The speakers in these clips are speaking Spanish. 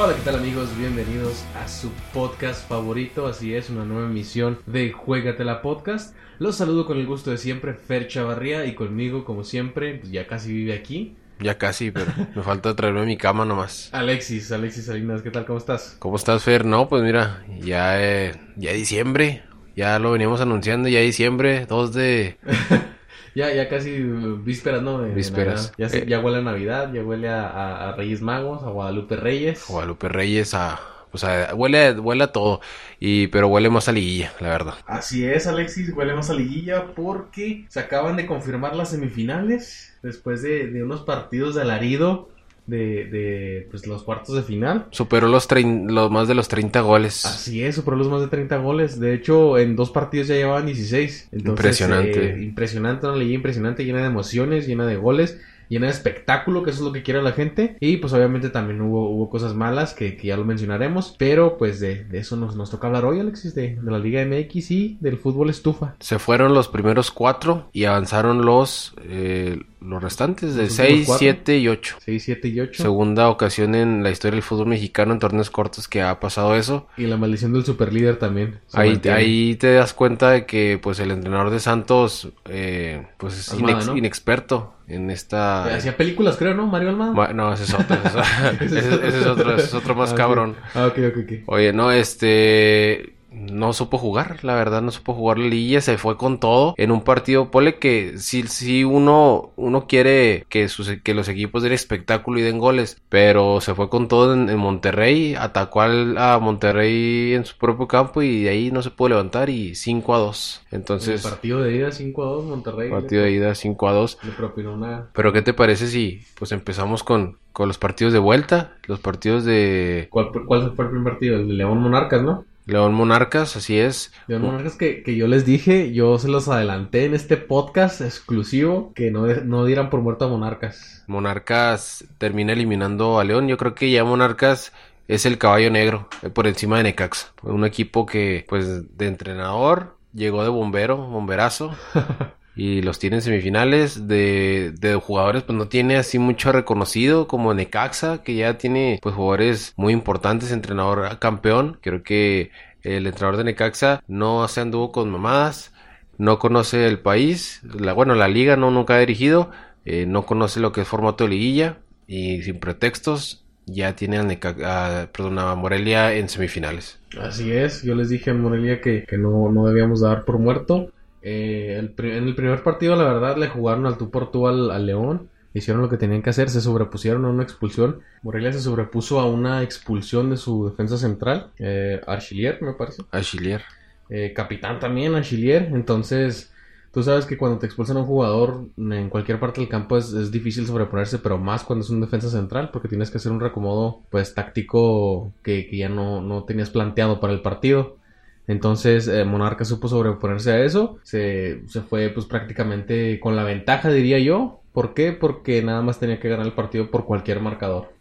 Hola, ¿qué tal amigos? Bienvenidos a su podcast favorito, así es, una nueva emisión de Juegatela Podcast. Los saludo con el gusto de siempre, Fer Chavarría, y conmigo, como siempre, pues ya casi vive aquí, Ya casi, pero me falta traerme mi cama nomás. Alexis, Alexis Salinas, ¿qué tal? ¿Cómo estás? ¿Cómo estás, Fer? No, pues mira, ya, eh, ya diciembre. Ya lo veníamos anunciando, ya diciembre, 2 de... Ya, ya casi uh, vísperas, ¿no? De- Vísperas. Ya, Eh. ya huele a Navidad, ya huele a, a- a Reyes Magos, a Guadalupe Reyes. Guadalupe Reyes a... O sea, huele, huele a todo. Y, pero huele más a liguilla, la verdad. Así es, Alexis, huele más a liguilla porque se acaban de confirmar las semifinales después de, de unos partidos de alarido de, de pues, los cuartos de final. Superó los, los más de los 30 goles. Así es, superó los más de 30 goles. De hecho, en dos partidos ya llevaban 16. Entonces, Impresionante. eh, impresionante, una liguilla impresionante, llena de emociones, llena de goles, llena de espectáculo, que eso es lo que quiere la gente. Y pues obviamente también hubo, hubo cosas malas que, que ya lo mencionaremos. Pero pues de, de eso nos, nos toca hablar hoy, Alexis, de, de la Liga MX y del fútbol estufa. Se fueron los primeros cuatro y avanzaron los, eh, los restantes de Los últimos 6, cuatro. 7 y 8. 6, 7 y 8. Segunda ocasión en la historia del fútbol mexicano en torneos cortos que ha pasado eso. Y la maldición del superlíder también. Ahí, mantiene. ahí te das cuenta de que pues el entrenador de Santos eh, pues es Almada, inex- ¿no? inexperto en esta... Hacía películas, creo, ¿no? Mario Almada. Ma- No, ese es otro, ese es, ese- ese es otro, ese es otro más Ah, cabrón. Ah, ok, ok, ok. Oye, no, este... No supo jugar, la verdad no supo jugar la liguilla, se fue con todo en un partido, ponle que si, si uno, uno quiere que, sus, que los equipos den espectáculo y den goles, pero se fue con todo en, en Monterrey, atacó al- a Monterrey en su propio campo y de ahí no se pudo levantar y 5 a 2. Entonces, el partido de ida 5 a 2, Monterrey. partido de ida 5 a 2. Le propinó una. Pero ¿qué te parece si pues empezamos con, con los partidos de vuelta? Los partidos de ¿Cuál, ¿Cuál fue el primer partido? El de León Monarcas, ¿no? León Monarcas, así es. León Monarcas que, que yo les dije, yo se los adelanté en este podcast exclusivo, que no, no dieran por muerto a Monarcas. Monarcas termina eliminando a León. Yo creo que ya Monarcas es el caballo negro eh, por encima de Necaxa. Un equipo que pues de entrenador llegó de bombero, bomberazo. Y los tiene en semifinales de, de jugadores, pues no tiene así mucho reconocido como Necaxa, que ya tiene pues jugadores muy importantes, entrenador campeón. Creo que el entrenador de Necaxa no se anduvo con mamadas, no conoce el país, la, bueno, la liga no nunca ha dirigido, eh, no conoce lo que es formato de liguilla y sin pretextos ya tiene a, a- perdón, Morelia en semifinales. Así es, yo les dije a Morelia que, que no, no debíamos dar por muerto. Eh, el en el primer partido, la verdad, le jugaron al tú por tú al, al León. Hicieron lo que tenían que hacer, se sobrepusieron a una expulsión. Morelia se sobrepuso a una expulsión de su defensa central, eh, Archilier, me parece. A Chilier. Eh, capitán también, Archilier. Entonces, tú sabes que cuando te expulsan a un jugador en cualquier parte del campo es, es difícil sobreponerse, pero más cuando es un defensa central, porque tienes que hacer un recomodo pues táctico que, que ya no, no tenías planteado para el partido. Entonces, eh, Monarca supo sobreponerse a eso. Se, se fue pues prácticamente con la ventaja, diría yo. ¿Por qué? Porque nada más tenía que ganar el partido por cualquier marcador.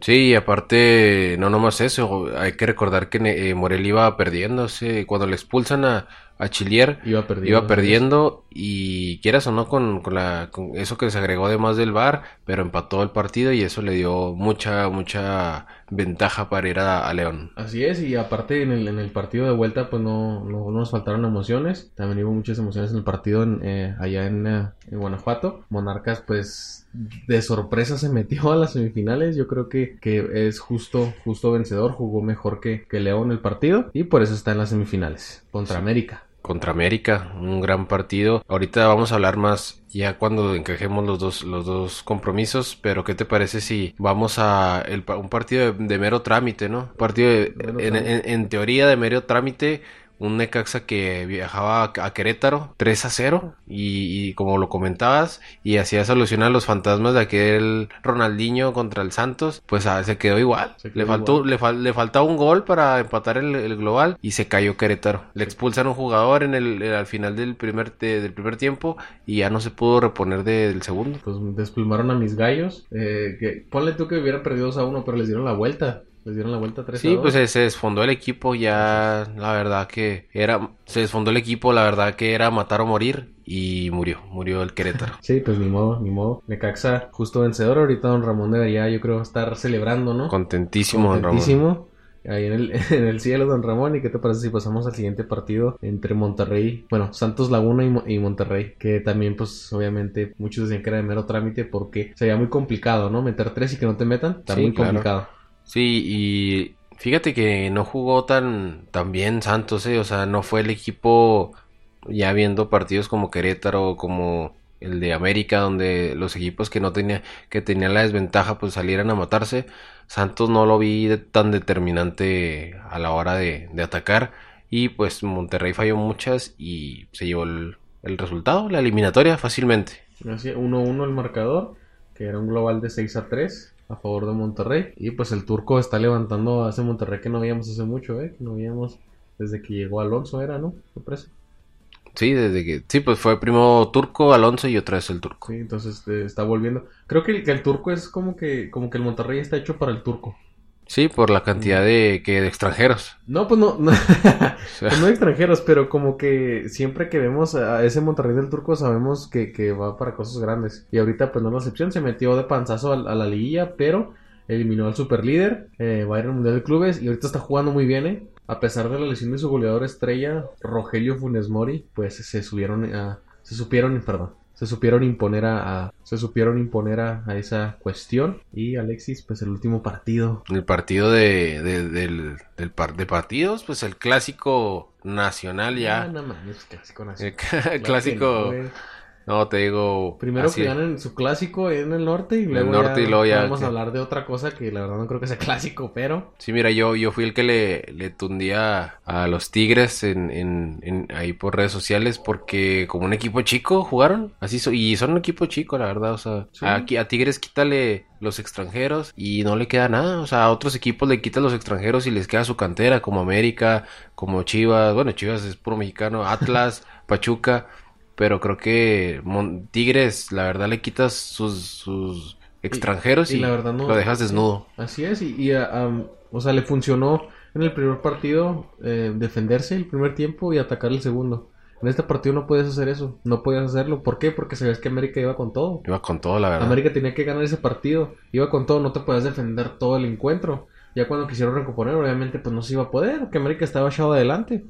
Sí, y aparte, no nomás eso, hay que recordar que eh, Morelia iba perdiendo, sí, cuando le expulsan a, a Chilier, Iba perdiendo. iba perdiendo y quieras o no con, con la, con eso que se agregó además del VAR, pero empató el partido y eso le dio mucha, mucha ventaja para ir a, a León. Así es, y aparte en el, en el partido de vuelta pues no, no, no nos faltaron emociones, también hubo muchas emociones en el partido en, eh, allá en, eh, en Guanajuato. Monarcas pues de sorpresa se metió a las semifinales, yo creo que, que es justo, justo vencedor, jugó mejor que, que León el partido y por eso está en las semifinales contra América. Contra América, un gran partido. Ahorita vamos a hablar más ya cuando encajemos los dos, los dos compromisos, pero ¿qué te parece si vamos a el un partido de, de mero trámite, ¿no? Un partido de- en- en teoría de mero trámite, un Necaxa que viajaba a, a Querétaro 3 a 0 y, y como lo comentabas y hacía solucionar los fantasmas de aquel Ronaldinho contra el Santos, pues ah, se quedó igual. Se quedó le faltó igual. le, fal- le faltaba un gol para empatar el, el global y se cayó Querétaro. Le expulsan a un jugador en el, el- al final del primer de- del primer tiempo y ya no se pudo reponer de- del segundo. Pues desplumaron a mis gallos. eh, que, ponle tú que hubiera perdido 2 a 1, pero les dieron la vuelta. Les dieron la vuelta 3 Sí, a 2. pues se, desfondó el equipo, ya la verdad que era, se desfondó el equipo, la verdad que era matar o morir y murió, murió el Querétaro. Sí, pues ni modo, ni modo. Necaxa, justo vencedor. Ahorita Don Ramón debería, yo creo, estar celebrando, ¿no? Contentísimo, don Ramón. Contentísimo. Ahí en el, en el cielo, Don Ramón. ¿Y qué te parece si pasamos al siguiente partido entre Monterrey, bueno, Santos Laguna y, Mo- y Monterrey? Que también, pues, obviamente, muchos decían que era de mero trámite porque sería muy complicado, ¿no? Meter tres y que no te metan, está Sí, muy claro. complicado. Sí, y fíjate que no jugó tan, tan bien Santos, eh, o sea, no fue el equipo ya viendo partidos como Querétaro, como el de América, donde los equipos que no tenía, que tenían la desventaja, pues salieran a matarse. Santos no lo vi de- tan determinante a la hora de, atacar. Y pues Monterrey falló muchas y se llevó el, el resultado, la eliminatoria, fácilmente. Así, 1-1 el marcador, que era un global de 6 a 3 a favor de Monterrey. Y pues el turco está levantando a ese Monterrey que no veíamos hace mucho, ¿eh? Que no veíamos desde que llegó Alonso, era, ¿no? Parece. Sí, desde que, sí, pues fue primero Turco, Alonso y otra vez el Turco. Sí, entonces eh, está volviendo. Creo que el, que el turco es como que, como que el Monterrey está hecho para el turco. Sí, por la cantidad de, que, de extranjeros. No, pues no, no, O sea, pues no extranjeros, pero como que siempre que vemos a ese Monterrey del turco sabemos que, que va para cosas grandes. Y ahorita pues no es la excepción, se metió de panzazo a, a la liguilla, pero eliminó al superlíder, eh, va a ir al Mundial de Clubes y ahorita está jugando muy bien, ¿eh? A pesar de la lesión de su goleador estrella, Rogelio Funes Mori, pues se subieron a, se supieron, perdón, se supieron imponer a, a- se supieron imponer a, a esa cuestión. Y Alexis, pues el último partido. el partido de, de- del, del par de partidos, pues el clásico nacional Ah, ya. no mames, clásico nacional. clásico, no, te digo. Primero así- que ganen su clásico en el norte y el luego norte ya y luego ya vamos a hablar de otra cosa que la verdad no creo que sea clásico, pero Sí, mira, yo, yo fui el que le, le tundía a los Tigres en, en, en- ahí por redes sociales porque como un equipo chico jugaron, así so- y son un equipo chico, la verdad, o sea, Sí. aquí a Tigres quítale los extranjeros y no le queda nada, o sea, a otros equipos le quitan los extranjeros y les queda su cantera, como América, como Chivas, bueno, Chivas es puro mexicano, Atlas, Pachuca, pero creo que Mon- Tigres, la verdad, le quitas sus, sus extranjeros y, y la verdad no- lo dejas desnudo. así es. Y, y, am, o sea, le funcionó en el primer partido eh, defenderse el primer tiempo y atacar el segundo. En este partido no puedes hacer eso, no podías hacerlo. ¿Por qué? Porque sabías que América iba con todo. Iba con todo, la verdad. América tenía que ganar ese partido, iba con todo, no te podías defender todo el encuentro. Ya cuando quisieron recomponer, obviamente, pues no se iba a poder, porque América estaba echado adelante.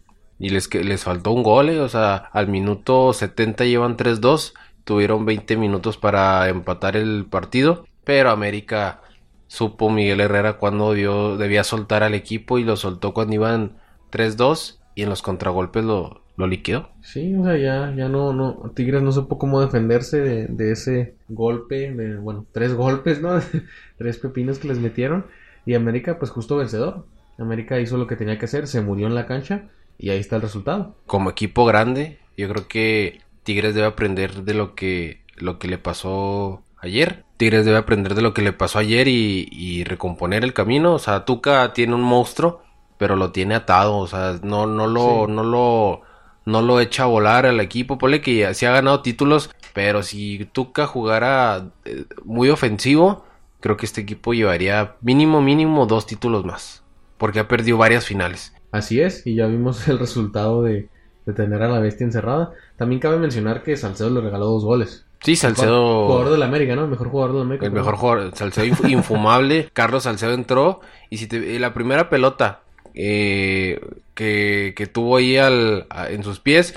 Y les, les faltó un gol, eh, o sea, al minuto 70 llevan 3-2, tuvieron 20 minutos para empatar el partido, pero América supo Miguel Herrera cuando dio- debía soltar al equipo y lo soltó cuando iban 3-2 y en los contragolpes lo, lo liquidó. Sí, o sea, ya, ya no, no, Tigres no supo cómo defenderse de, de ese golpe, de, bueno, tres golpes, ¿no? tres pepinos que les metieron. Y América, pues justo vencedor. América hizo lo que tenía que hacer, se murió en la cancha y ahí está el resultado. Como equipo grande, yo creo que Tigres debe aprender de lo que, lo que le pasó ayer. Tigres debe aprender de lo que le pasó ayer y, y recomponer el camino. O sea, Tuca tiene un monstruo, pero lo tiene atado. O sea, no, no lo, Sí. no lo, no lo echa a volar al equipo. Ponle que ya, sí ha ganado títulos, pero si Tuca jugara eh, muy ofensivo, creo que este equipo llevaría mínimo, mínimo dos títulos más. Porque ha perdido varias finales. Así es, y ya vimos el resultado de, de tener a la bestia encerrada. También cabe mencionar que Salcedo le regaló dos goles. Sí, Salcedo. Jugador de la América, ¿no? El mejor jugador de la América. El mejor jugador, Salcedo inf- infumable. Carlos Salcedo entró. Y si te, la primera pelota eh, que, que tuvo ahí al, a- en sus pies,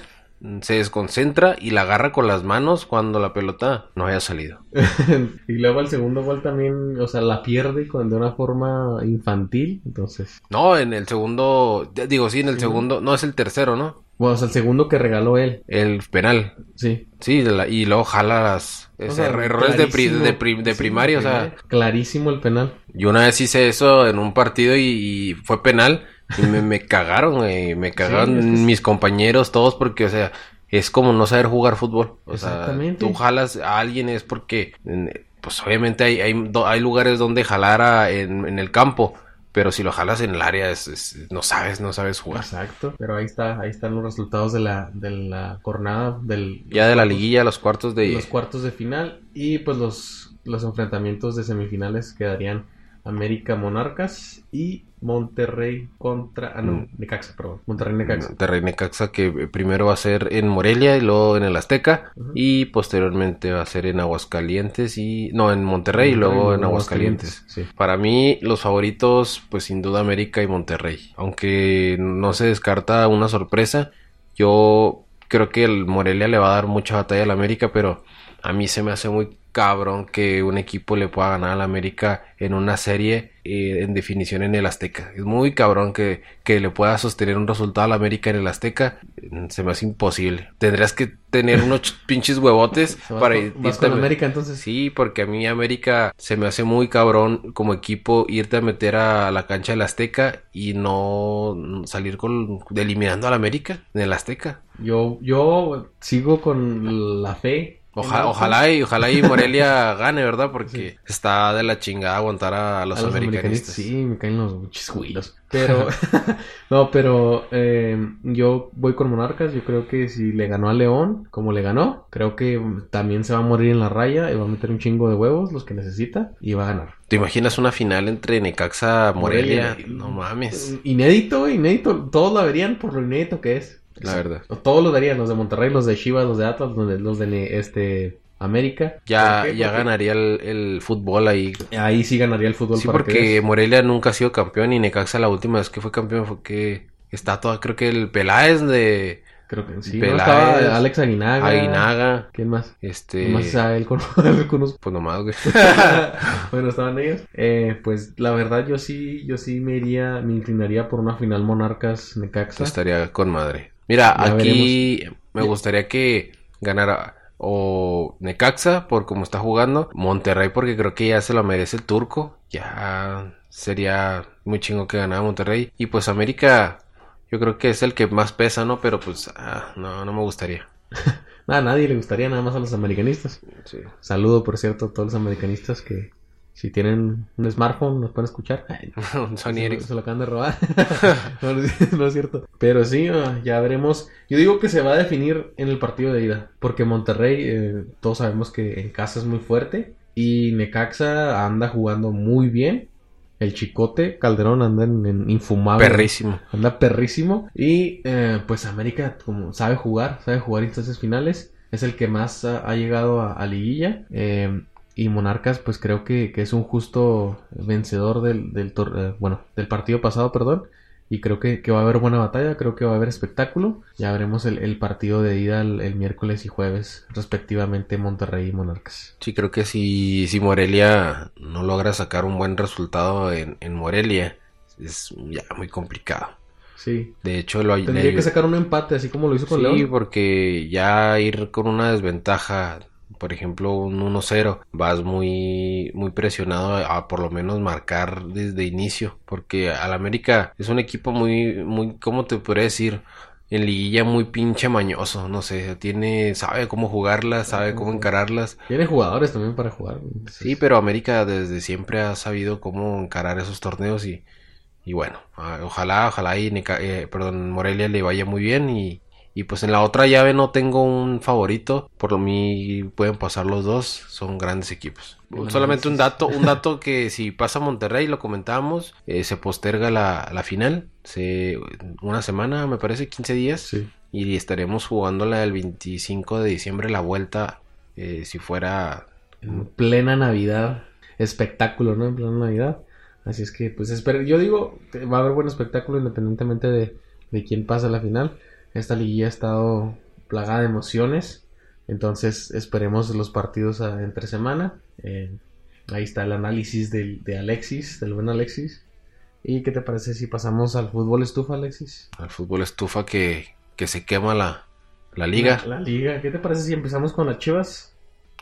se desconcentra y la agarra con las manos cuando la pelota no haya salido. y luego el segundo gol también, o sea, la pierde con, de una forma infantil. Entonces, No, en el segundo, digo, sí, en el Sí. segundo, no es el tercero, ¿no? bueno, o sea, el segundo que regaló él. El penal. Sí. Sí, la- y luego jala las O ese, sea, errores de, pri- clarísimo. de, pri- de Sí, primaria, o sea, Clarísimo el penal. Yo una vez hice eso en un partido y, y fue penal y me, me cagaron, güey, me cagaron es que sí. mis compañeros todos porque, o sea, es como no saber jugar fútbol. O sea, Exactamente. tú jalas a alguien es porque, pues obviamente hay, hay, hay lugares donde jalar a- en, en el campo, pero si lo jalas en el área es, es- no sabes, no sabes jugar. Exacto. Pero ahí está, ahí están los resultados de la, de la jornada del Ya de la liguilla, los cuartos de... los cuartos de final y pues los, los enfrentamientos de semifinales quedarían América Monarcas y Monterrey contra... Ah, no, Mm. Necaxa, perdón. Monterrey Necaxa. Monterrey Necaxa que primero va a ser en Morelia y luego en el Azteca y posteriormente va a ser en Aguascalientes y no en Monterrey y luego en Aguascalientes. Sí. Para mí los favoritos pues sin duda América y Monterrey, aunque no se descarta una sorpresa. Yo creo que el Morelia le va a dar mucha batalla al América, pero a mí se me hace muy cabrón que un equipo le pueda ganar al América en una serie eh, en definición en el Azteca. Es muy cabrón que, que le pueda sostener un resultado al América en el Azteca. Se me hace imposible. Tendrías que tener unos ch- pinches huevotes ¿Vas para con- ir- vas con a- América entonces? Sí, porque a mí América se me hace muy cabrón como equipo irte a meter a la cancha del Azteca y no salir con eliminando al América en el Azteca. Yo, yo sigo con la fe. Oja- ojalá y ojalá y Morelia gane, ¿verdad? Porque está de la chingada aguantar a los, A los americanistas. Sí, me caen los muchos. Pero, no, pero eh, yo voy con Monarcas. Yo creo que si le ganó a León, como le ganó, creo que también se va a morir en la raya y va a meter un chingo de huevos, los que necesita, y va a ganar. ¿Te imaginas una final entre Necaxa Morelia? Morelia. No mames, Inédito, inédito. Todos la verían por lo inédito que es. La verdad. Todos lo darían, los de Monterrey, los de Chivas, los de Atlas, los de, los de este, América. Ya, ya Porque ganaría el, el fútbol ahí. Ahí sí ganaría el fútbol. Sí, para porque. Morelia nunca ha sido campeón y Necaxa la última vez que fue campeón fue que está toda, creo que el Peláez de Creo que sí. Estaba Alex Aguinaga. Aguinaga, ¿Quién más? este, Más a él con pues nomás, güey. bueno, estaban ellos. Eh, pues la verdad yo sí, yo sí me iría, me inclinaría por una final Monarcas Necaxa. Estaría con madre. Mira, Ya aquí me gustaría que ganara o Necaxa por cómo está jugando, Monterrey porque creo que ya se lo merece el turco, ya sería muy chingo que ganara Monterrey y pues América yo creo que es el que más pesa, ¿no? Pero pues ah, no, no me gustaría. Nada, a nadie le gustaría, nada más a los americanistas. Sí. Saludo, por cierto, a todos los americanistas que si tienen un smartphone nos pueden escuchar. Ay, Sony se, lo- Ericsson. se lo acaban de robar. no, no es- cierto. Pero sí, ah, ya veremos. Yo digo que se va a definir en el partido de ida. Porque Monterrey, eh, todos sabemos que en casa es muy fuerte. Y Necaxa anda jugando muy bien. El Chicote Calderón anda en, en infumable. Perrísimo. Anda perrísimo. Y eh, pues América, como sabe jugar, sabe jugar instancias finales. Es el que más ha, ha llegado a, a liguilla. Eh, y Monarcas, pues creo que, que es un justo vencedor del, del, tor- eh, bueno, del partido pasado, perdón. Y creo que, que va a haber buena batalla, creo que va a haber espectáculo. Ya veremos el, el partido de ida el, el miércoles y jueves, respectivamente, Monterrey y Monarcas. Sí, creo que si, si Morelia no logra sacar un buen resultado en, en Morelia, es ya muy complicado. Sí. De hecho, lo Tendría le- que sacar un empate, así como lo hizo con Sí, León. porque ya ir con una desventaja, por ejemplo, un 1-0, vas muy, muy presionado a, a por lo menos marcar desde inicio, porque al América es un equipo muy, muy, ¿cómo te podría decir? En liguilla muy pinche mañoso, no sé, tiene, sabe cómo jugarlas, sabe cómo encararlas. Tiene jugadores también para jugar. Sí, pero América desde siempre ha sabido cómo encarar esos torneos y, y bueno, ah, ojalá, ojalá y eh, perdón, Morelia le vaya muy bien y, y pues en la otra llave no tengo un favorito, por lo mí pueden pasar los dos, son grandes equipos. Solamente un dato, un dato que si pasa Monterrey, lo comentábamos, eh, se posterga la, la final, se, una semana, me parece, 15 días, Sí. y estaremos jugándola el 25 de diciembre, la vuelta, eh, si fuera En plena Navidad. Espectáculo, ¿no? En plena Navidad. Así es que, pues, espero. Yo digo, que va a haber buen espectáculo independientemente de, de quién pasa a la final. Esta liguilla ha estado plagada de emociones. Entonces, esperemos los partidos a- entre semana. Eh, ahí está el análisis del, de Alexis, del buen Alexis. ¿Y qué te parece si pasamos al fútbol estufa, Alexis? al fútbol estufa que, que se quema la, la liga La, la liga. ¿Qué te parece si empezamos con las chivas?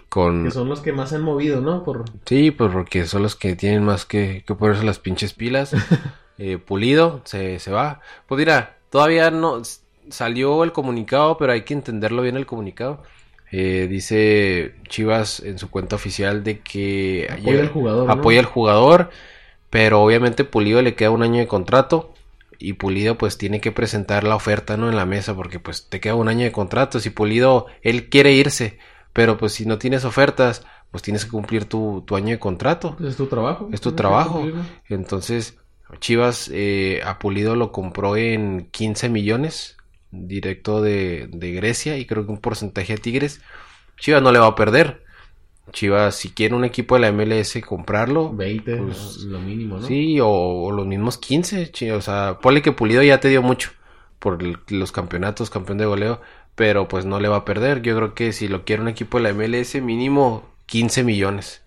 con... Que son los que más se han movido, ¿no? Por, Sí, pues porque son los que tienen más que, que ponerse las pinches pilas. Eh, Pulido se, se va. Pues mira, todavía no salió el comunicado, pero hay que entenderlo bien el comunicado. Eh, dice Chivas en su cuenta oficial de que Apoya al jugador, ¿no? apoya al jugador, pero obviamente Pulido le queda un año de contrato y Pulido pues tiene que presentar la oferta no en la mesa porque pues te queda un año de contrato si Pulido él quiere irse pero pues si no tienes ofertas pues tienes que cumplir tu, tu año de contrato. Es tu trabajo. Es tu trabajo. Entonces, Chivas eh, a Pulido lo compró en 15 millones directo de, de Grecia y creo que un porcentaje a Tigres. Chivas no le va a perder. Chivas, si quiere un equipo de la MLS comprarlo, 20, Pues, lo mínimo, ¿no? sí, o, o los mismos 15. chi- O sea, ponle que Pulido ya te dio mucho por el- los campeonatos, campeón de goleo, pero pues no le va a perder. Yo creo que si lo quiere un equipo de la MLS, mínimo 15 millones.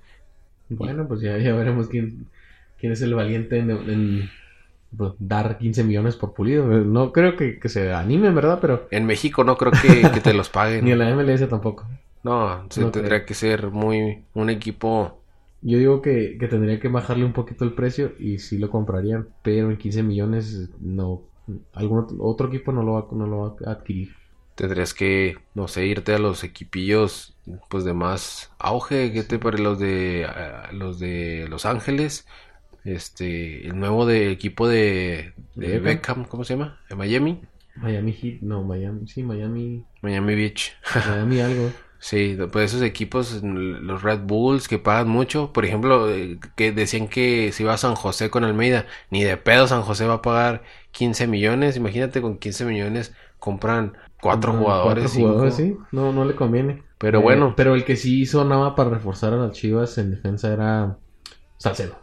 Bueno, pues ya, ya veremos quién, quién es el valiente en, en, dar 15 millones por pulido. No creo que, que se animen, ¿verdad? Pero En México no creo que, que te los paguen. ni en la MLS tampoco. No, se No tendría que ser muy un equipo. Yo digo que, que tendría que bajarle un poquito el precio y sí lo comprarían, pero en 15 millones no. Algún otro, otro equipo no lo, va, no lo va a adquirir. Tendrías que, no sé, irte a los equipillos pues de más auge, que te parece los de ah, los de Los Ángeles, este, el nuevo de equipo de, de Beckham, ¿cómo se llama? De Miami, Miami Heat, no, Miami, sí, Miami, Miami Beach. Miami algo. Sí, pues esos equipos, los Red Bulls que pagan mucho, por ejemplo, eh, que decían que si va a San José con Almeida, ni de pedo San José va a pagar 15 millones, imagínate con 15 millones compran cuatro jugadores, cuatro jugadores, sí, no, no le conviene. Pero Eh, bueno, Pero el que sí hizo nada para reforzar a las chivas en defensa era Salcedo.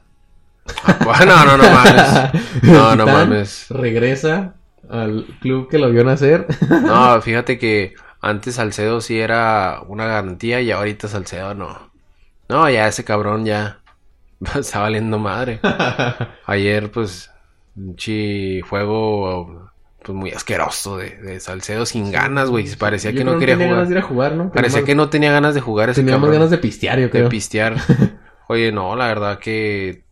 No, no, no mames. No, no mames. Regresa al club que lo vio nacer. No, fíjate que antes Salcedo sí era una garantía y ahorita Salcedo no. No, ya ese cabrón ya está valiendo madre. Ayer, pues, un chi juego pues muy asqueroso de, de Salcedo sin ganas, güey. Parecía Yo que no quería tenía jugar. ganas de ir a jugar, ¿no? Parecía que no tenía ganas de jugar ese Teníamos cabrón. ganas de pistear, yo de creo. pistear. Oye, no, la verdad que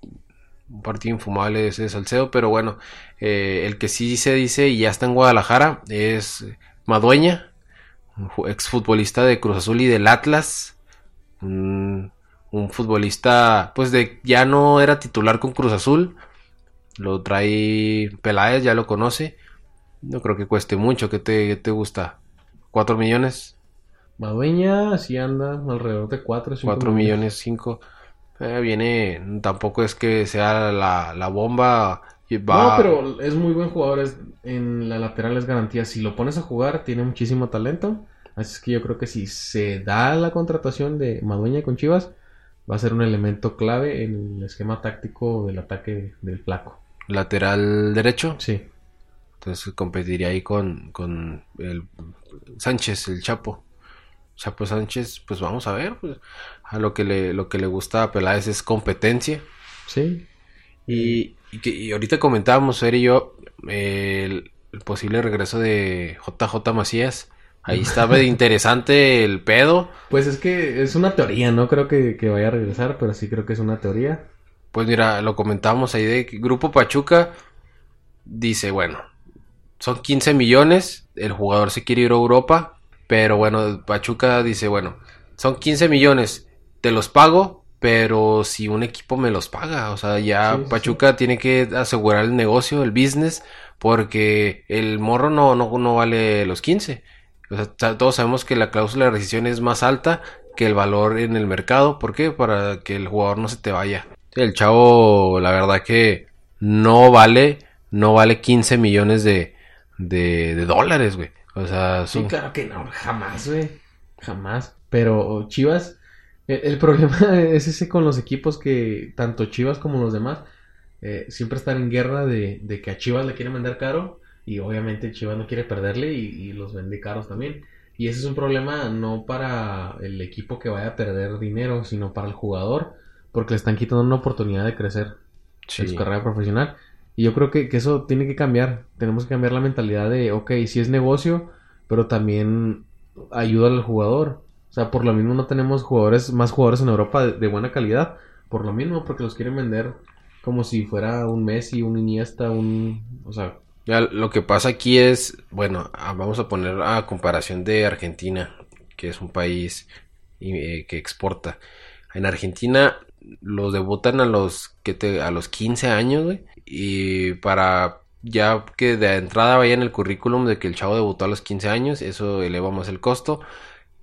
un partido infumable ese de Salcedo, pero bueno, eh, el que sí se dice y ya está en Guadalajara es Madueña, exfutbolista de Cruz Azul y del Atlas, un, un futbolista, pues de ya no era titular con Cruz Azul, lo trae Peláez, ya lo conoce, no creo que cueste mucho, ¿qué te, qué te gusta? ¿Cuatro millones? Madueña sí anda alrededor de 4 4 millones 5 viene tampoco es que sea la, la bomba y va No, pero es muy buen jugador. Es, en la lateral es garantía. Si lo pones a jugar, tiene muchísimo talento. Así es que yo creo que si se da la contratación de Madueña con Chivas, va a ser un elemento clave en el esquema táctico del ataque del Flaco. lateral derecho Sí. entonces competiría ahí con, con el Sánchez el Chapo Chapo Sánchez pues vamos a ver pues, a lo que le lo que le gusta a Peláez es competencia Sí. y, y que y ahorita comentábamos Fer y yo eh, el, el posible regreso de JJ Macías ahí está interesante el pedo Pues es que es una teoría, no creo que, que vaya a regresar, pero sí creo que es una teoría. Pues mira, lo comentábamos ahí de que Grupo Pachuca dice, bueno, son 15 millones, el jugador se quiere ir a Europa, pero bueno, Pachuca dice, bueno, son 15 millones, te los pago, pero si un equipo me los paga, o sea, ya Sí, sí, Pachuca tiene que asegurar el negocio, el business, porque el morro no, no, no vale los 15. O sea, todos sabemos que la cláusula de rescisión es más alta que el valor en el mercado. ¿Por qué? Para que el jugador no se te vaya. El chavo, la verdad que no vale, no vale 15 millones de, de, de dólares, güey. O sea, Sí, claro que no, jamás, güey. Jamás. Pero Chivas, el, el problema es ese con los equipos que tanto Chivas como los demás eh, siempre están en guerra de, de que a Chivas le quieren vender caro y obviamente Chivas no quiere perderle y, y los vende caros también. Y ese es un problema no para el equipo que vaya a perder dinero, sino para el jugador, porque le están quitando una oportunidad de crecer en su carrera profesional. Y yo creo que, que eso tiene que cambiar. Tenemos que cambiar la mentalidad de, ok, sí es negocio, pero también ayuda al jugador. O sea, por lo mismo no tenemos jugadores, más jugadores en Europa de, buena calidad. Por lo mismo, porque los quieren vender como si fuera un Messi, un Iniesta, un... O sea, Ya, lo que pasa aquí es, bueno, ah, vamos a poner a comparación de Argentina, que es un país eh, que exporta. En Argentina los debutan a los que te, a los 15 años, güey, y para ya que de entrada vaya en el currículum de que el chavo debutó a los 15 años, eso eleva más el costo.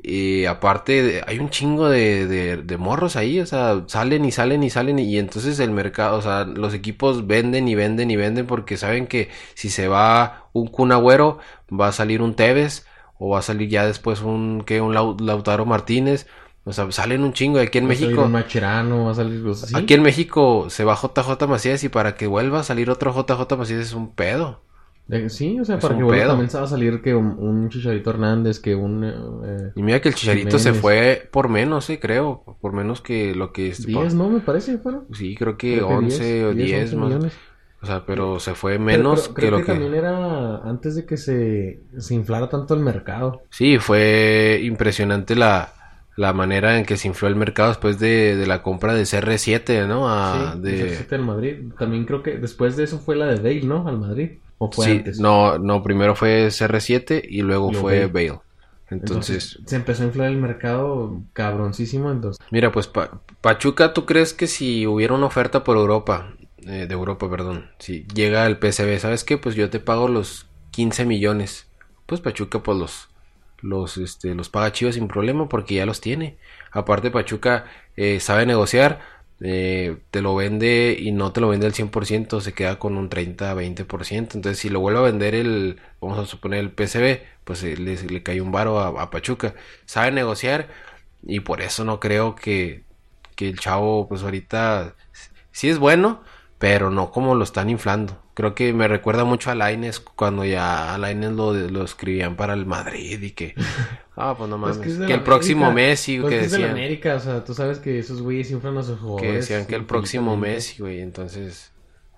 Y aparte, hay un chingo de, de, de, morros ahí, o sea, salen y salen y salen y entonces el mercado, o sea, los equipos venden y venden y venden porque saben que si se va un Kun Agüero, va a salir un Tevez o va a salir ya después un, que un Lautaro Martínez. O sea, salen un chingo. Aquí en Va México. un Macherano, va a salir los- ¿sí? Aquí en México se va JJ Macías y para que vuelva a salir otro JJ Macías es un pedo. Sí, o sea, Es para que vuelva también se va a salir que un, un Chicharito Hernández, que un... Eh, Y mira que el Chicharito se fue por menos, eh, creo. Por menos que lo que es. 10, ¿no? Me parece, fueron. Sí, creo que Creo que 11 o 10, 11 más. millones. O sea, pero se fue Pero- menos pero que creo lo que, que... también era antes de que se, se inflara tanto el mercado. Sí, fue impresionante la, la manera en que se infló el mercado después de, de la compra de CR7, ¿no? A, sí, de... el City al Madrid. También creo que después de eso fue la de Bale, ¿no? Al Madrid. ¿O fue Sí, antes? no, no, primero fue CR7 y luego Luego fue Bale. Bale. Entonces, se empezó a inflar el mercado cabroncísimo. Entonces, mira, pues Pa- Pachuca, ¿tú crees que si hubiera una oferta por Europa, eh, de Europa, perdón, si llega el PSV, ¿sabes qué? Pues yo te pago los 15 millones. Pues Pachuca, pues los, los, este, los paga Chivas sin problema porque ya los tiene. Aparte, Pachuca eh, sabe negociar, eh, te lo vende y no te lo vende al 100%, se queda con un 30-20%. Entonces, si lo vuelve a vender el, vamos a suponer el PSV, pues eh, le, le cae un varo a, Pachuca. Sabe negociar y por eso no creo que, que el chavo, pues ahorita sí es bueno, pero no como lo están inflando. Creo que me recuerda mucho a Laines cuando ya a Laines lo, lo escribían para el Madrid y que, ah, pues no Pues mames, que el próximo. Messi, pues que que es de la decían, América. O sea, tú sabes que esos güeyes inflan a sus jugadores. que decían que el próximo. Messi, güey, entonces,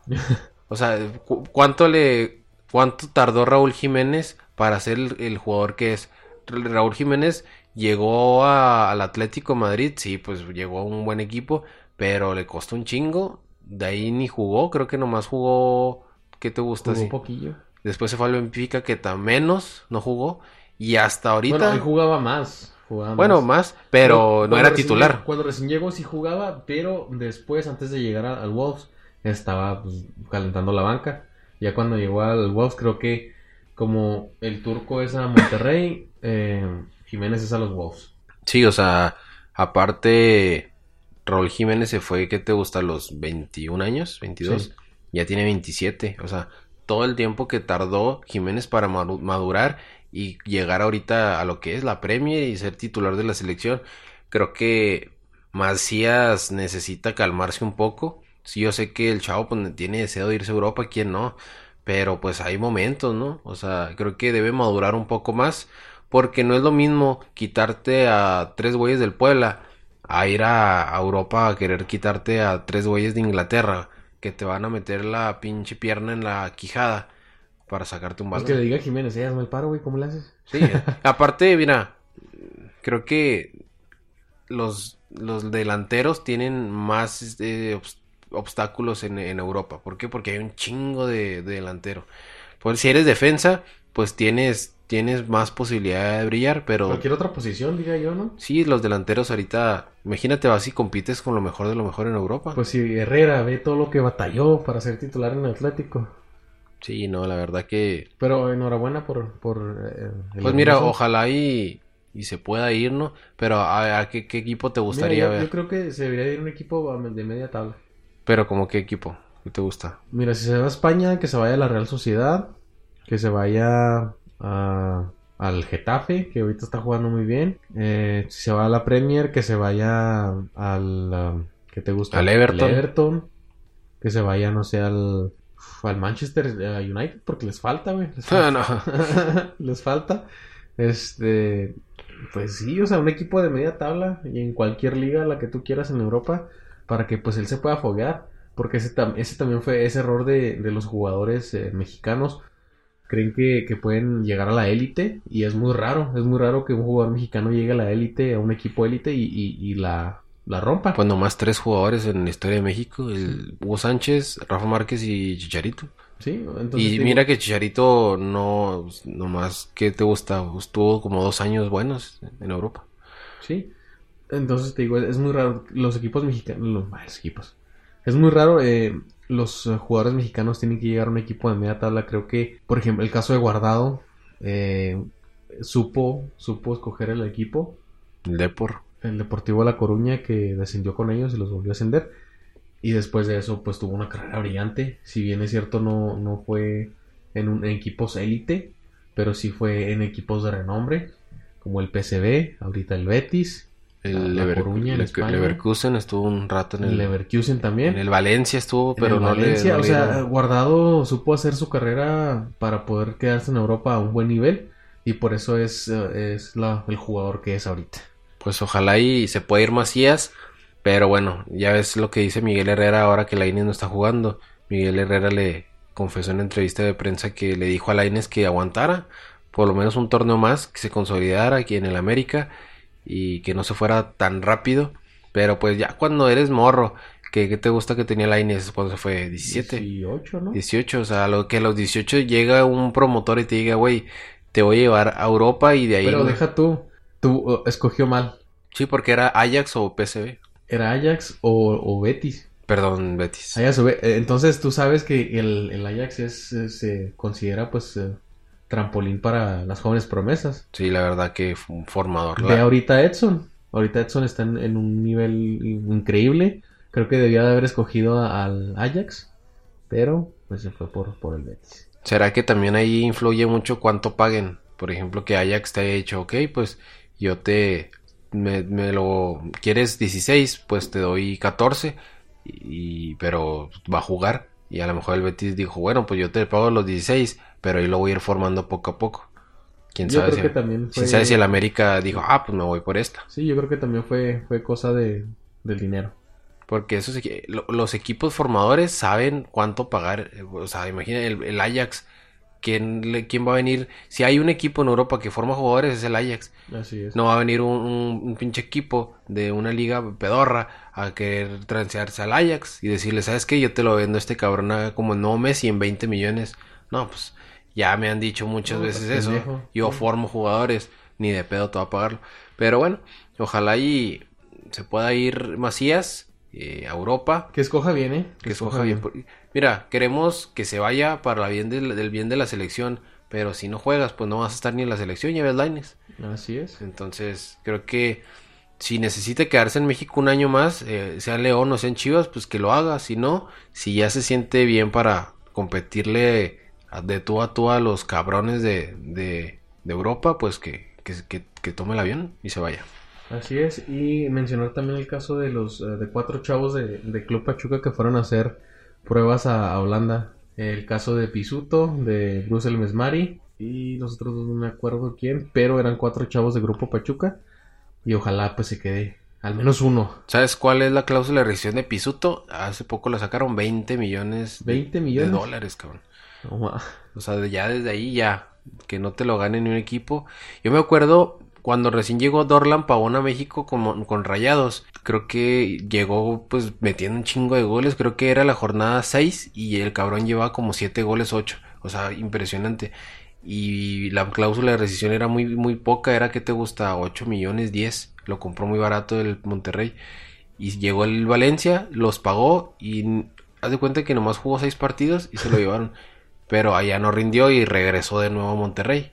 o sea, cu- ¿cuánto le, cuánto tardó Raúl Jiménez para ser el, el jugador que es? Raúl Jiménez llegó a- al Atlético Madrid, sí, pues llegó a un buen equipo, pero le costó un chingo. De ahí ni jugó, creo que nomás jugó. ¿Qué te gusta? Jugó así? un poquillo. Después se fue al Benfica, que tan menos no jugó. Y hasta ahorita. Bueno, Bueno, él jugaba más. Jugaba más, pero no era recién titular. cuando recién llegó sí jugaba, pero después, antes de llegar al Wolves, estaba pues, calentando la banca. Ya cuando llegó al Wolves, creo que como el turco es a Monterrey, eh, Jiménez es a los Wolves. Sí, o sea, aparte, Raúl Jiménez se fue, ¿qué te gusta? ¿A los 21 años? ¿22? Sí. Ya tiene 27. O sea, todo el tiempo que tardó Jiménez para madurar y llegar ahorita a lo que es la Premier y ser titular de la selección. Creo que Macías necesita calmarse un poco. Sí, yo sé que el chavo pues, tiene deseo de irse a Europa, ¿quién no? Pero pues hay momentos, ¿no? O sea, creo que debe madurar un poco más. Porque no es lo mismo quitarte a tres güeyes del Puebla a ir a, a Europa a querer quitarte a tres güeyes de Inglaterra que te van a meter la pinche pierna en la quijada para sacarte un Es balón. que le diga a Jiménez, eh, hazme el paro, güey, ¿cómo le haces? Sí, aparte, mira, creo que los, los delanteros tienen más obs- obstáculos en, en Europa. ¿Por qué? Porque hay un chingo de, de delantero. Pues si eres defensa, pues tienes, tienes más posibilidad de brillar, pero Cualquier otra posición, diga yo, ¿no? sí, los delanteros ahorita, imagínate, vas y compites con lo mejor de lo mejor en Europa. Pues si Herrera ve todo lo que batalló para ser titular en Atlético. Sí, no, la verdad que... Pero enhorabuena por... por eh, el Pues mira, ojalá y, y se pueda ir, ¿no? Pero a, a qué, qué equipo te Mira, gustaría yo, ver? yo creo que se debería ir un equipo de media tabla. Pero como qué equipo, ¿qué te gusta? Mira, si se va a España, que se vaya a la Real Sociedad, que se vaya a- al Getafe, que ahorita está jugando muy bien. Eh, si se va a la Premier, que se vaya al... um, ¿Qué te gusta? Al Everton. Everton. Que se vaya, no sé, al... Al Manchester eh, United, porque les falta, güey. Les Ah, falta. no. les falta. Este... Pues sí, o sea, un equipo de media tabla y en cualquier liga, la que tú quieras en Europa, para que pues él se pueda foguear. Porque ese, tam- ese también fue ese error de, de los jugadores eh, mexicanos. Creen que, que pueden llegar a la élite y es muy raro. Es muy raro que un jugador mexicano llegue a la élite, a un equipo élite y, y- y la, la rompa. Pues nomás tres jugadores en la historia de México, el Hugo Sánchez, Rafa Márquez y Chicharito. Sí, entonces Y mira que Chicharito no, nomás, ¿qué te gusta? Estuvo como dos años buenos en Europa. Sí. Entonces te digo, es muy raro. Los equipos mexicanos, los, los equipos. Es muy raro. eh, los eh, jugadores mexicanos tienen que llegar a un equipo de media tabla. Creo que, por ejemplo, el caso de Guardado. eh, supo, supo escoger el equipo. El Depor. El Deportivo La Coruña que descendió con ellos y los volvió a ascender. Y después de eso, pues tuvo una carrera brillante. Si bien es cierto, no, no fue en, un, en equipos élite, pero sí fue en equipos de renombre, como el PCB, ahorita el Betis, El La Lever- Coruña en Le- España. Leverkusen estuvo un rato en el Leverkusen también. en el Valencia estuvo, En pero el no le- no o sea, Guardado supo hacer su carrera para poder quedarse en Europa a un buen nivel y por eso es, eh, es la- el jugador que es ahorita. Pues ojalá y se pueda ir Macías, pero bueno, ya ves lo que dice Miguel Herrera ahora que Lainez no está jugando. Miguel Herrera le confesó en entrevista de prensa que le dijo a Lainez que aguantara por lo menos un torneo más, que se consolidara aquí en el América y que no se fuera tan rápido. Pero pues ya cuando eres morro, que ¿qué te gusta que tenía Lainez cuando se fue? 17. 18, ¿no? 18, o sea, lo que a los 18 llega un promotor y te diga, güey, te voy a llevar a Europa y de ahí... Pero deja tú, tú uh, escogió mal. Sí, porque era Ajax o PSV. ¿Era Ajax o, o Betis? Perdón, Betis. Ajax o Be- eh, Entonces tú sabes que el, el Ajax es, eh, se considera pues eh, trampolín para las jóvenes promesas. Sí, la verdad que fue un formador. Ve ahorita Edson. Ahorita Edson está en, en un nivel increíble. Creo que debía de haber escogido a- al Ajax. Pero pues se fue por, por el Betis. ¿Será que también ahí influye mucho cuánto paguen? Por ejemplo, que Ajax te haya dicho, ok, pues yo te... Me, me lo... ¿Quieres 16? Pues te doy 14. Y, pero va a jugar. Y a lo mejor el Betis dijo, bueno, pues yo te pago los 16, pero ahí lo voy a ir formando poco a poco. ¿Quién Yo sabe creo si, que también fue... quién sabe si el América dijo, ah, pues me voy por esta? Sí, yo creo que también fue, fue cosa de, del dinero. Porque esos los equipos formadores saben cuánto pagar. O sea, imagina el, el Ajax. ¿quién, ¿Quién va a venir? Si hay un equipo en Europa que forma jugadores, es el Ajax. Así es. No va a venir un, un- un pinche equipo de una liga pedorra a querer transearse al Ajax y decirle, ¿sabes qué? Yo te lo vendo a este cabrón como el nuevo Messi en 20 millones. No, pues ya me han dicho muchas No, veces pues, eso. Yo Sí. formo jugadores, ni de pedo te va a pagarlo. Pero bueno, ojalá y se pueda ir Macías eh, a Europa Que escoja bien, ¿eh? que escoja bien. Mira, queremos que se vaya para la bien del, del bien de la selección, pero si no juegas, pues no vas a estar ni en la selección, ya ves Lainez. Así es. Entonces, creo que si necesita quedarse en México un año más, eh, sea en León o sea en Chivas, pues que lo haga. Si no, si ya se siente bien para competirle de tú a tú a los cabrones de, de, de Europa, pues que, que, que- que tome el avión y se vaya. Así es. Y mencionar también el caso de los eh, de cuatro chavos de, de Club Pachuca que fueron a hacer pruebas a, a Holanda. El caso de Pisuto, de Bruce Mesmari y los otros dos no me acuerdo quién, pero eran cuatro chavos de Grupo Pachuca. Y ojalá pues se quede al menos uno. ¿Sabes cuál es la cláusula de rescisión de Pisuto? Hace poco la sacaron 20 millones de, 20 millones. de dólares, cabrón. O sea, ya desde ahí ya, que no te lo gane ni un equipo. Yo me acuerdo cuando recién llegó Dorlan Pavón a México con, con Rayados. Creo que llegó pues metiendo un chingo de goles. Creo que era la jornada 6 y el cabrón llevaba como 7 goles 8. O sea, impresionante. Y la cláusula de rescisión era muy, muy poca. Era que te gusta 8 millones 10. Lo compró muy barato el Monterrey. Y llegó el Valencia, los pagó y haz de cuenta que nomás jugó 6 partidos y se lo llevaron pero allá no rindió y regresó de nuevo a Monterrey.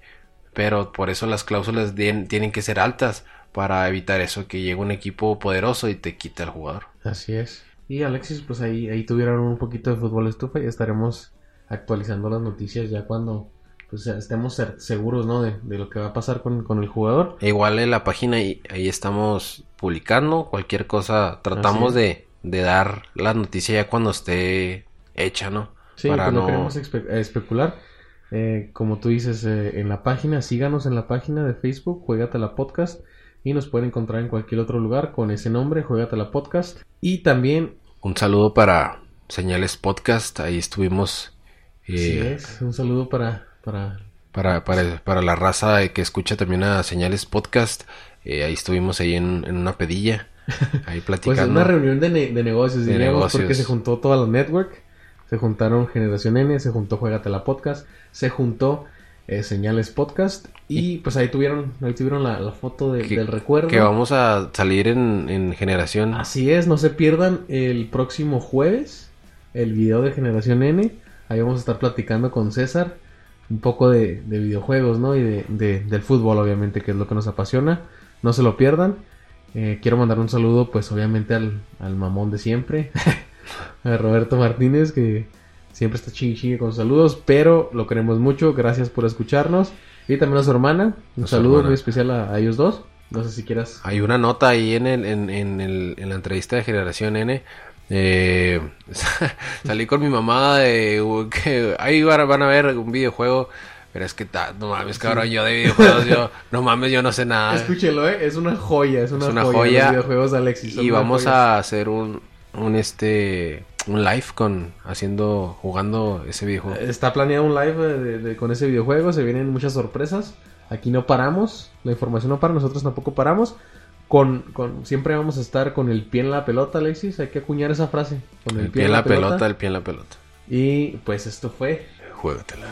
Pero por eso las cláusulas tienen que ser altas para evitar eso, que llegue un equipo poderoso y te quite al jugador. Así es. Y Alexis, pues ahí, ahí tuvieron un poquito de fútbol estufa y estaremos actualizando las noticias ya cuando pues estemos seguros, ¿no? De, de lo que va a pasar con, con el jugador. E igual en la página ahí, ahí estamos publicando cualquier cosa. Tratamos de, de dar la noticia ya cuando esté hecha, ¿no? Sí, Para pues no no- queremos espe- especular. Eh, como tú dices, eh, en la página, síganos en la página de Facebook, Juegatela Podcast, y nos pueden encontrar en cualquier otro lugar con ese nombre, Juegatela Podcast. Y también, Un saludo para Señales Podcast. Ahí estuvimos. eh, sí es, un saludo para, para Para, para, para la raza que escucha también a Señales Podcast, eh, ahí estuvimos ahí en, en una pedilla, ahí Pues platicando. una reunión de, ne- de negocios, De diríamos, negocios. porque se juntó toda la network, se juntaron Generación N, se juntó Juegatela Podcast, se juntó eh, Señales Podcast y pues ahí tuvieron, ahí tuvieron la, la foto de- Que- del recuerdo. que vamos a salir en, en generación. Así es, no se pierdan el próximo jueves el video de Generación N. Ahí vamos a estar platicando con César un poco de, de videojuegos, ¿no? Y de, de- del fútbol, obviamente, que es lo que nos apasiona. No se lo pierdan. Eh, quiero mandar un saludo, pues obviamente al, al mamón de siempre, a Roberto Martínez, que siempre está chingue chingue con saludos, pero lo queremos mucho. Gracias por escucharnos. Y también a su hermana. Un A saludo hermana. muy especial a, a ellos dos. No sé si quieras. Hay una nota ahí en, el, en, en, el- en la entrevista de Generación N. eh, salí con mi mamá de que ahí van, a- van a ver un videojuego. Pero es que ta- no mames, cabrón, yo de videojuegos, yo, no mames, yo no sé nada. Escúchelo, ¿eh? Es una joya, es una, Es una joya. joya. Los videojuegos de Alexis. Y vamos a hacer un, un este, un live con, haciendo, jugando ese videojuego. Está planeado un live eh, de- de- con ese videojuego, se vienen muchas sorpresas. Aquí no paramos, la información no para, nosotros tampoco paramos. Con, con, siempre vamos a estar con el pie en la pelota, Alexis. Hay que acuñar esa frase. Con El pie en la pelota, el pie en la pelota. Y pues esto fue Juégatela.